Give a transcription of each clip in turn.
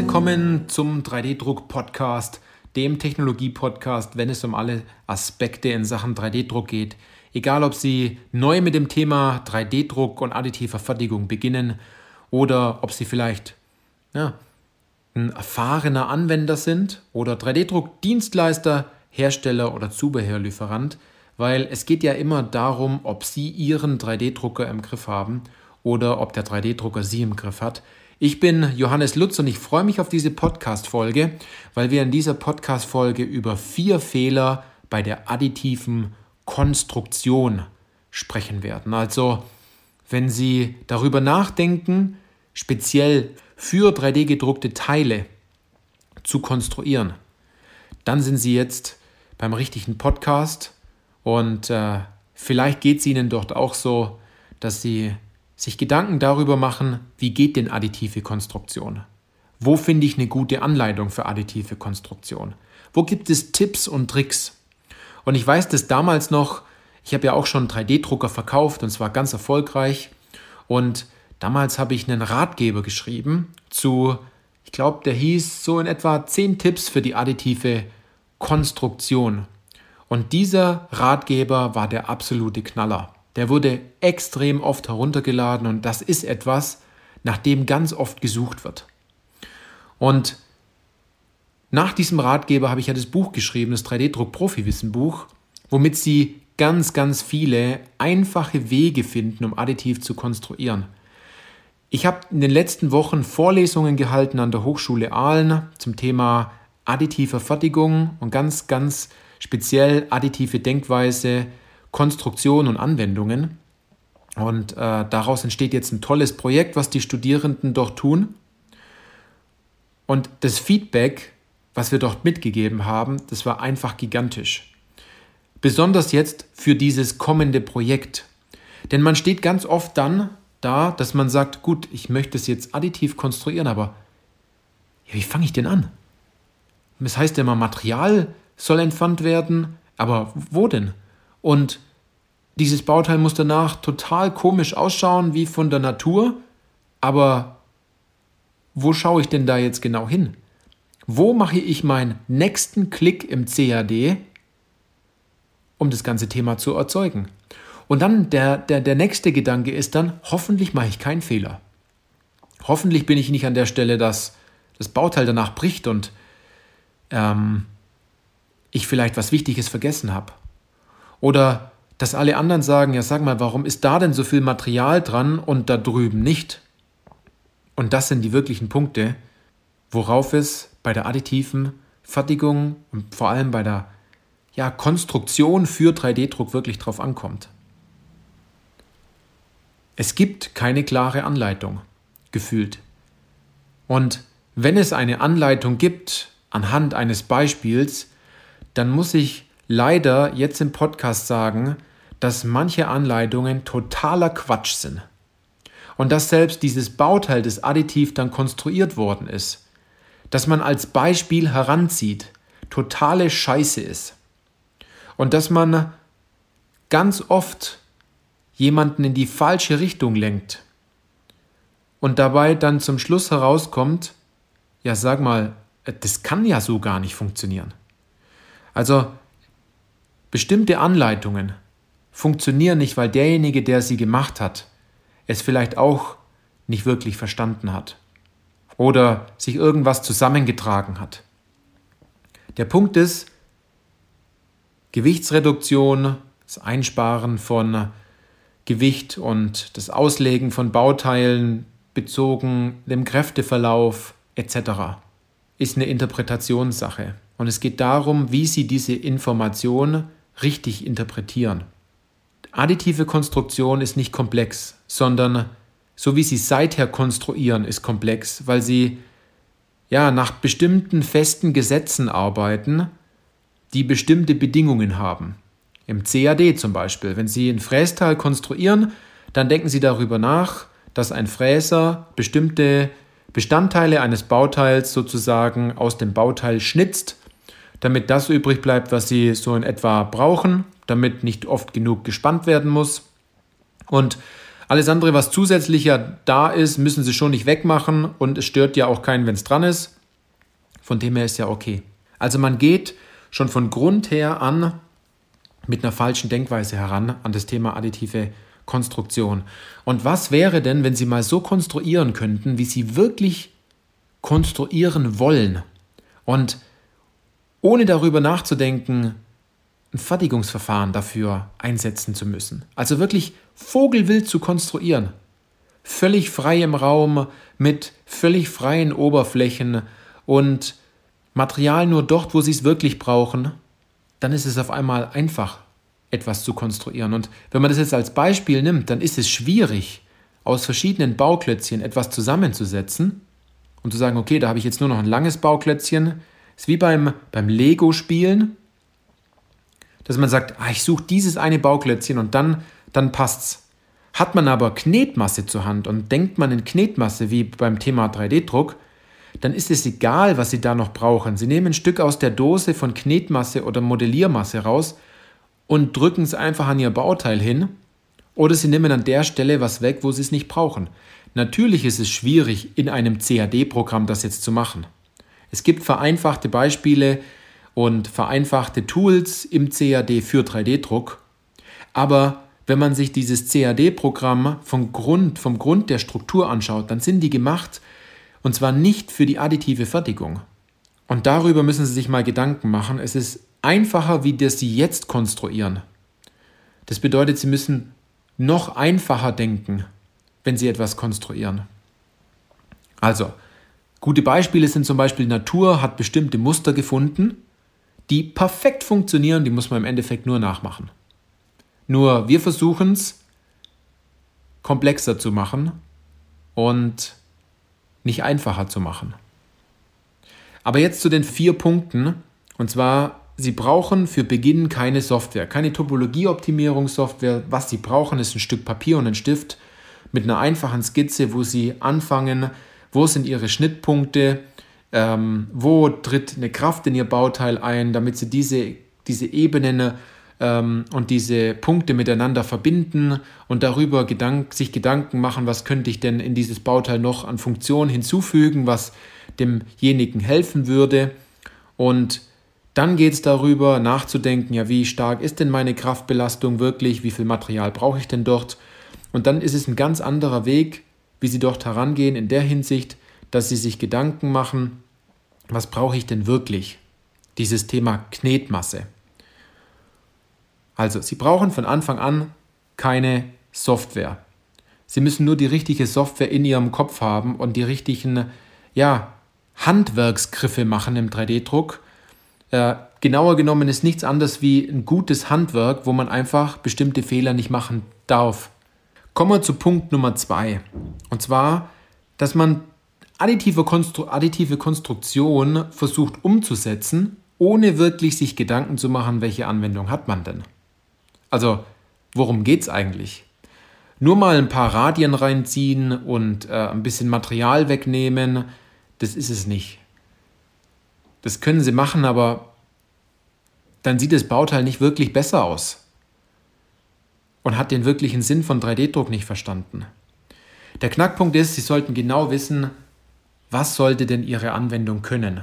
Willkommen zum 3D-Druck-Podcast, dem Technologie-Podcast, wenn es um alle Aspekte in Sachen 3D-Druck geht. Egal, ob Sie neu mit dem Thema 3D-Druck und additiver Fertigung beginnen oder ob Sie vielleicht ja, ein erfahrener Anwender sind oder 3D-Druck-Dienstleister, Hersteller oder Zubehörlieferant, weil es geht ja immer darum, ob Sie Ihren 3D-Drucker im Griff haben oder ob der 3D-Drucker Sie im Griff hat. Ich bin Johannes Lutz und ich freue mich auf diese Podcast-Folge, weil wir in dieser Podcast-Folge über vier Fehler bei der additiven Konstruktion sprechen werden. Also, wenn Sie darüber nachdenken, speziell für 3D gedruckte Teile zu konstruieren, dann sind Sie jetzt beim richtigen Podcast und äh, vielleicht geht es Ihnen dort auch so, dass Sie sich Gedanken darüber machen, wie geht denn additive Konstruktion? Wo finde ich eine gute Anleitung für additive Konstruktion? Wo gibt es Tipps und Tricks? Und ich weiß das damals noch, ich habe ja auch schon 3D-Drucker verkauft und zwar ganz erfolgreich. Und damals habe ich einen Ratgeber geschrieben zu, ich glaube, der hieß so in etwa 10 Tipps für die additive Konstruktion. Und dieser Ratgeber war der absolute Knaller. Der wurde extrem oft heruntergeladen und das ist etwas, nach dem ganz oft gesucht wird. Und nach diesem Ratgeber habe ich ja das Buch geschrieben, das 3D-Druck-Profi-Wissen-Buch, womit Sie ganz, ganz viele einfache Wege finden, um additiv zu konstruieren. Ich habe in den letzten Wochen Vorlesungen gehalten an der Hochschule Aalen zum Thema additiver Fertigung und ganz, ganz speziell additive Denkweise Konstruktion und Anwendungen. Und äh, daraus entsteht jetzt ein tolles Projekt, was die Studierenden dort tun. Und das Feedback, was wir dort mitgegeben haben, das war einfach gigantisch. Besonders jetzt für dieses kommende Projekt. Denn man steht ganz oft dann da, dass man sagt, gut, ich möchte es jetzt additiv konstruieren, aber ja, wie fange ich denn an? Das heißt immer, Material soll entfernt werden, aber wo denn? Und dieses Bauteil muss danach total komisch ausschauen, wie von der Natur. Aber wo schaue ich denn da jetzt genau hin? Wo mache ich meinen nächsten Klick im CAD, um das ganze Thema zu erzeugen? Und dann der, der, der nächste Gedanke ist dann, hoffentlich mache ich keinen Fehler. Hoffentlich bin ich nicht an der Stelle, dass das Bauteil danach bricht und ähm, ich vielleicht was Wichtiges vergessen habe. Oder dass alle anderen sagen, ja sag mal, warum ist da denn so viel Material dran und da drüben nicht? Und das sind die wirklichen Punkte, worauf es bei der additiven Fertigung und vor allem bei der ja, Konstruktion für 3D-Druck wirklich drauf ankommt. Es gibt keine klare Anleitung, gefühlt. Und wenn es eine Anleitung gibt, anhand eines Beispiels, dann muss ich leider jetzt im Podcast sagen, dass manche Anleitungen totaler Quatsch sind. Und dass selbst dieses Bauteil, das additiv dann konstruiert worden ist, dass man als Beispiel heranzieht, totale Scheiße ist. Und dass man ganz oft jemanden in die falsche Richtung lenkt und dabei dann zum Schluss herauskommt, ja sag mal, das kann ja so gar nicht funktionieren. Also bestimmte Anleitungen funktionieren nicht, weil derjenige, der sie gemacht hat, es vielleicht auch nicht wirklich verstanden hat oder sich irgendwas zusammengetragen hat. Der Punkt ist, Gewichtsreduktion, das Einsparen von Gewicht und das Auslegen von Bauteilen bezogen dem Kräfteverlauf etc. ist eine Interpretationssache. Und es geht darum, wie Sie diese Information richtig interpretieren. Additive Konstruktion ist nicht komplex, sondern so wie sie seither konstruieren, ist komplex, weil sie ja nach bestimmten festen Gesetzen arbeiten, die bestimmte Bedingungen haben. Im CAD zum Beispiel, wenn Sie ein Frästeil konstruieren, dann denken Sie darüber nach, dass ein Fräser bestimmte Bestandteile eines Bauteils sozusagen aus dem Bauteil schnitzt damit das übrig bleibt, was sie so in etwa brauchen, damit nicht oft genug gespannt werden muss. Und Alles andere, was zusätzlicher da ist, müssen Sie schon nicht wegmachen und es stört ja auch keinen, wenn es dran ist. Von dem her ist ja okay. Also man geht schon von Grund her an mit einer falschen Denkweise heran an das Thema additive Konstruktion. Und was wäre denn, wenn Sie mal so konstruieren könnten, wie Sie wirklich konstruieren wollen und ohne darüber nachzudenken, ein Fertigungsverfahren dafür einsetzen zu müssen. Also wirklich vogelwild zu konstruieren. Völlig frei im Raum, mit völlig freien Oberflächen und Material nur dort, wo sie es wirklich brauchen, dann ist es auf einmal einfach, etwas zu konstruieren. Und wenn man das jetzt als Beispiel nimmt, dann ist es schwierig, aus verschiedenen Bauklötzchen etwas zusammenzusetzen und zu sagen, okay, da habe ich jetzt nur noch ein langes Bauklötzchen. Ist wie beim, beim Lego-Spielen, dass man sagt, ah, ich suche dieses eine Bauklötzchen und dann, dann passt's. Hat man aber Knetmasse zur Hand und denkt man in Knetmasse wie beim Thema 3D-Druck, dann ist es egal, was Sie da noch brauchen. Sie nehmen ein Stück aus der Dose von Knetmasse oder Modelliermasse raus und drücken es einfach an Ihr Bauteil hin oder Sie nehmen an der Stelle was weg, wo Sie es nicht brauchen. Natürlich ist es schwierig, in einem CAD-Programm das jetzt zu machen. Es gibt vereinfachte Beispiele und vereinfachte Tools im CAD für 3D-Druck, aber wenn man sich dieses CAD-Programm vom Grund, vom Grund der Struktur anschaut, dann sind die gemacht und zwar nicht für die additive Fertigung. Und darüber müssen Sie sich mal Gedanken machen. Es ist einfacher, wie das Sie jetzt konstruieren. Das bedeutet, Sie müssen noch einfacher denken, wenn Sie etwas konstruieren. Also, gute Beispiele sind zum Beispiel Natur hat bestimmte Muster gefunden, die perfekt funktionieren, die muss man im Endeffekt nur nachmachen. Nur wir versuchen es komplexer zu machen und nicht einfacher zu machen. Aber jetzt zu den vier Punkten. Und zwar Sie brauchen für Beginn keine Software, keine Topologieoptimierungssoftware. Was Sie brauchen, ist ein Stück Papier und ein Stift mit einer einfachen Skizze, wo Sie anfangen, wo sind Ihre Schnittpunkte, ähm, wo tritt eine Kraft in Ihr Bauteil ein, damit Sie diese, diese Ebenen ähm, und diese Punkte miteinander verbinden und darüber Gedank sich Gedanken machen, was könnte ich denn in dieses Bauteil noch an Funktionen hinzufügen, was demjenigen helfen würde. Und dann geht es darüber, nachzudenken, ja, wie stark ist denn meine Kraftbelastung wirklich, wie viel Material brauche ich denn dort? Und dann ist es ein ganz anderer Weg, wie Sie dort herangehen, in der Hinsicht, dass Sie sich Gedanken machen, was brauche ich denn wirklich? Dieses Thema Knetmasse. Also, Sie brauchen von Anfang an keine Software. Sie müssen nur die richtige Software in Ihrem Kopf haben und die richtigen ja, Handwerksgriffe machen im 3D-Druck, äh, genauer genommen ist nichts anderes wie ein gutes Handwerk, wo man einfach bestimmte Fehler nicht machen darf. Kommen wir zu Punkt Nummer zwei. Und zwar, dass man additive, Konstru additive Konstruktion versucht umzusetzen, ohne wirklich sich Gedanken zu machen, welche Anwendung hat man denn. Also, worum geht es eigentlich? Nur mal ein paar Radien reinziehen und äh, ein bisschen Material wegnehmen, das ist es nicht. Das können sie machen, aber dann sieht das Bauteil nicht wirklich besser aus und hat den wirklichen Sinn von 3D-Druck nicht verstanden. Der Knackpunkt ist, Sie sollten genau wissen, was sollte denn Ihre Anwendung können.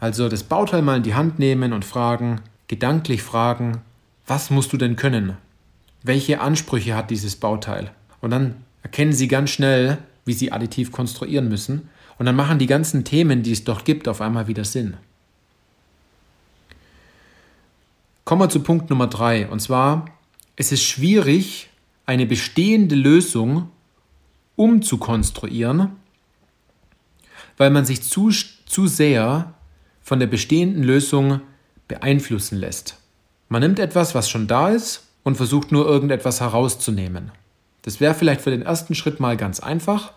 Also das Bauteil mal in die Hand nehmen und fragen, gedanklich fragen, was musst du denn können? Welche Ansprüche hat dieses Bauteil? Und dann erkennen Sie ganz schnell, wie Sie additiv konstruieren müssen und dann machen die ganzen Themen, die es dort gibt, auf einmal wieder Sinn. Kommen wir zu Punkt Nummer drei. Und zwar, es ist schwierig, eine bestehende Lösung umzukonstruieren, weil man sich zu, zu sehr von der bestehenden Lösung beeinflussen lässt. Man nimmt etwas, was schon da ist, und versucht nur irgendetwas herauszunehmen. Das wäre vielleicht für den ersten Schritt mal ganz einfach,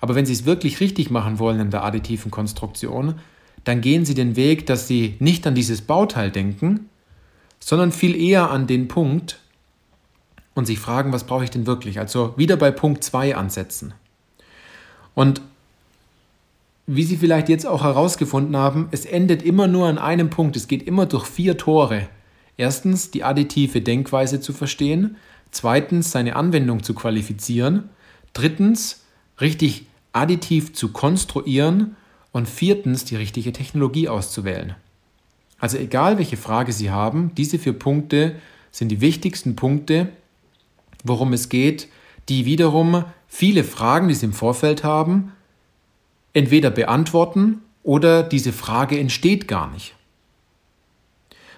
aber wenn Sie es wirklich richtig machen wollen in der additiven Konstruktion, dann gehen Sie den Weg, dass Sie nicht an dieses Bauteil denken, sondern viel eher an den Punkt und sich fragen, was brauche ich denn wirklich? Also wieder bei Punkt 2 ansetzen. Und wie Sie vielleicht jetzt auch herausgefunden haben, es endet immer nur an einem Punkt. Es geht immer durch vier Tore Erstens die additive Denkweise zu verstehen, zweitens seine Anwendung zu qualifizieren, drittens richtig additiv zu konstruieren und viertens die richtige Technologie auszuwählen. Also egal welche Frage Sie haben, diese vier Punkte sind die wichtigsten Punkte, worum es geht, die wiederum viele Fragen, die Sie im Vorfeld haben, entweder beantworten oder diese Frage entsteht gar nicht.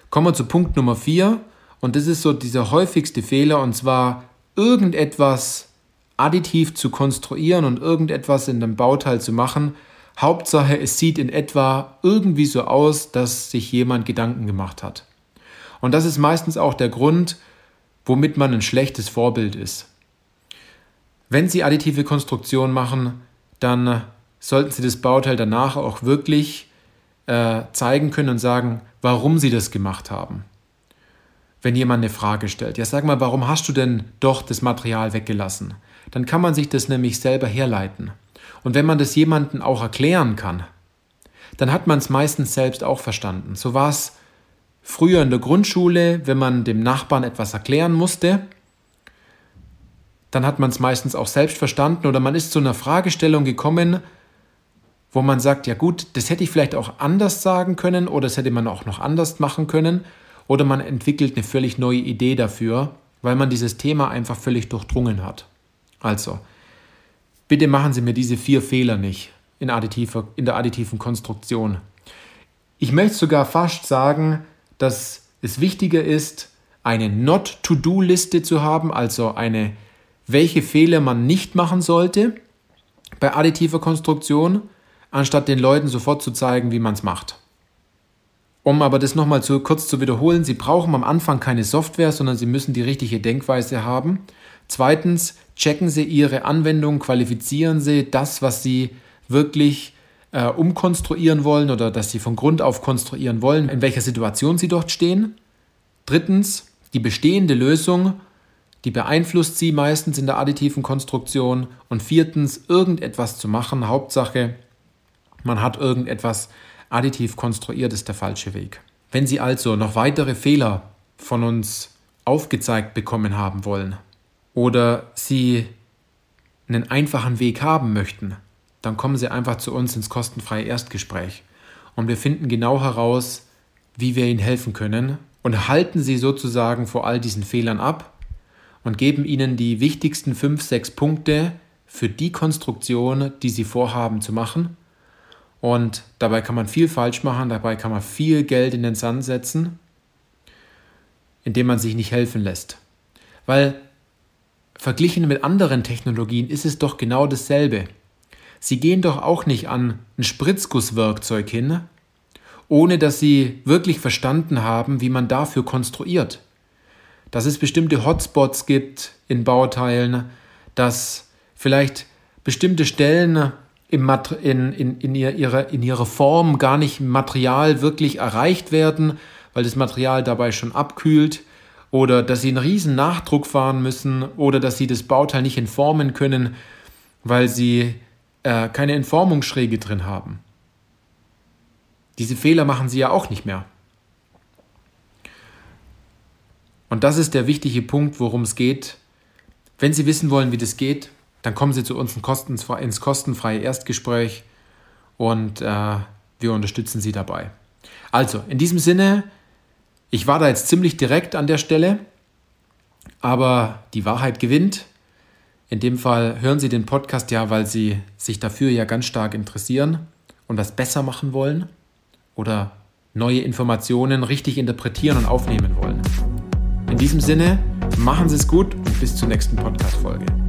Kommen wir zu Punkt Nummer vier und das ist so dieser häufigste Fehler und zwar irgendetwas additiv zu konstruieren und irgendetwas in dem Bauteil zu machen. Hauptsache, es sieht in etwa irgendwie so aus, dass sich jemand Gedanken gemacht hat. Und das ist meistens auch der Grund, womit man ein schlechtes Vorbild ist. Wenn Sie additive Konstruktion machen, dann sollten Sie das Bauteil danach auch wirklich äh, zeigen können und sagen, warum Sie das gemacht haben. Wenn jemand eine Frage stellt, ja sag mal, warum hast du denn doch das Material weggelassen? Dann kann man sich das nämlich selber herleiten. Und wenn man das jemandem auch erklären kann, dann hat man es meistens selbst auch verstanden. So war es früher in der Grundschule, wenn man dem Nachbarn etwas erklären musste, dann hat man es meistens auch selbst verstanden oder man ist zu einer Fragestellung gekommen, wo man sagt, ja gut, das hätte ich vielleicht auch anders sagen können oder das hätte man auch noch anders machen können oder man entwickelt eine völlig neue Idee dafür, weil man dieses Thema einfach völlig durchdrungen hat. Also, bitte machen Sie mir diese vier Fehler nicht in, additiver, in der additiven Konstruktion. Ich möchte sogar fast sagen, dass es wichtiger ist, eine Not-to-Do-Liste zu haben, also eine, welche Fehler man nicht machen sollte bei additiver Konstruktion, anstatt den Leuten sofort zu zeigen, wie man es macht. Um aber das nochmal zu, kurz zu wiederholen, Sie brauchen am Anfang keine Software, sondern Sie müssen die richtige Denkweise haben. Zweitens, checken Sie Ihre Anwendung, qualifizieren Sie das, was Sie wirklich äh, umkonstruieren wollen oder dass Sie von Grund auf konstruieren wollen, in welcher Situation Sie dort stehen. Drittens, die bestehende Lösung, die beeinflusst Sie meistens in der additiven Konstruktion. Und viertens, irgendetwas zu machen, Hauptsache, man hat irgendetwas additiv konstruiert, ist der falsche Weg. Wenn Sie also noch weitere Fehler von uns aufgezeigt bekommen haben wollen oder Sie einen einfachen Weg haben möchten, dann kommen Sie einfach zu uns ins kostenfreie Erstgespräch und wir finden genau heraus, wie wir Ihnen helfen können und halten Sie sozusagen vor all diesen Fehlern ab und geben Ihnen die wichtigsten fünf, sechs Punkte für die Konstruktion, die Sie vorhaben zu machen und dabei kann man viel falsch machen, dabei kann man viel Geld in den Sand setzen, indem man sich nicht helfen lässt. Weil verglichen mit anderen Technologien ist es doch genau dasselbe. Sie gehen doch auch nicht an ein Spritzgusswerkzeug hin, ohne dass sie wirklich verstanden haben, wie man dafür konstruiert. Dass es bestimmte Hotspots gibt in Bauteilen, dass vielleicht bestimmte Stellen in, in, in, ihrer, in ihrer Form gar nicht im Material wirklich erreicht werden, weil das Material dabei schon abkühlt oder dass sie einen riesen Nachdruck fahren müssen oder dass sie das Bauteil nicht entformen können, weil sie äh, keine Entformungsschräge drin haben. Diese Fehler machen sie ja auch nicht mehr. Und das ist der wichtige Punkt, worum es geht. Wenn Sie wissen wollen, wie das geht, dann kommen Sie zu uns ins kostenfreie Erstgespräch und äh, wir unterstützen Sie dabei. Also, in diesem Sinne, ich war da jetzt ziemlich direkt an der Stelle, aber die Wahrheit gewinnt. In dem Fall hören Sie den Podcast ja, weil Sie sich dafür ja ganz stark interessieren und das besser machen wollen oder neue Informationen richtig interpretieren und aufnehmen wollen. In diesem Sinne, machen Sie es gut und bis zur nächsten Podcast-Folge.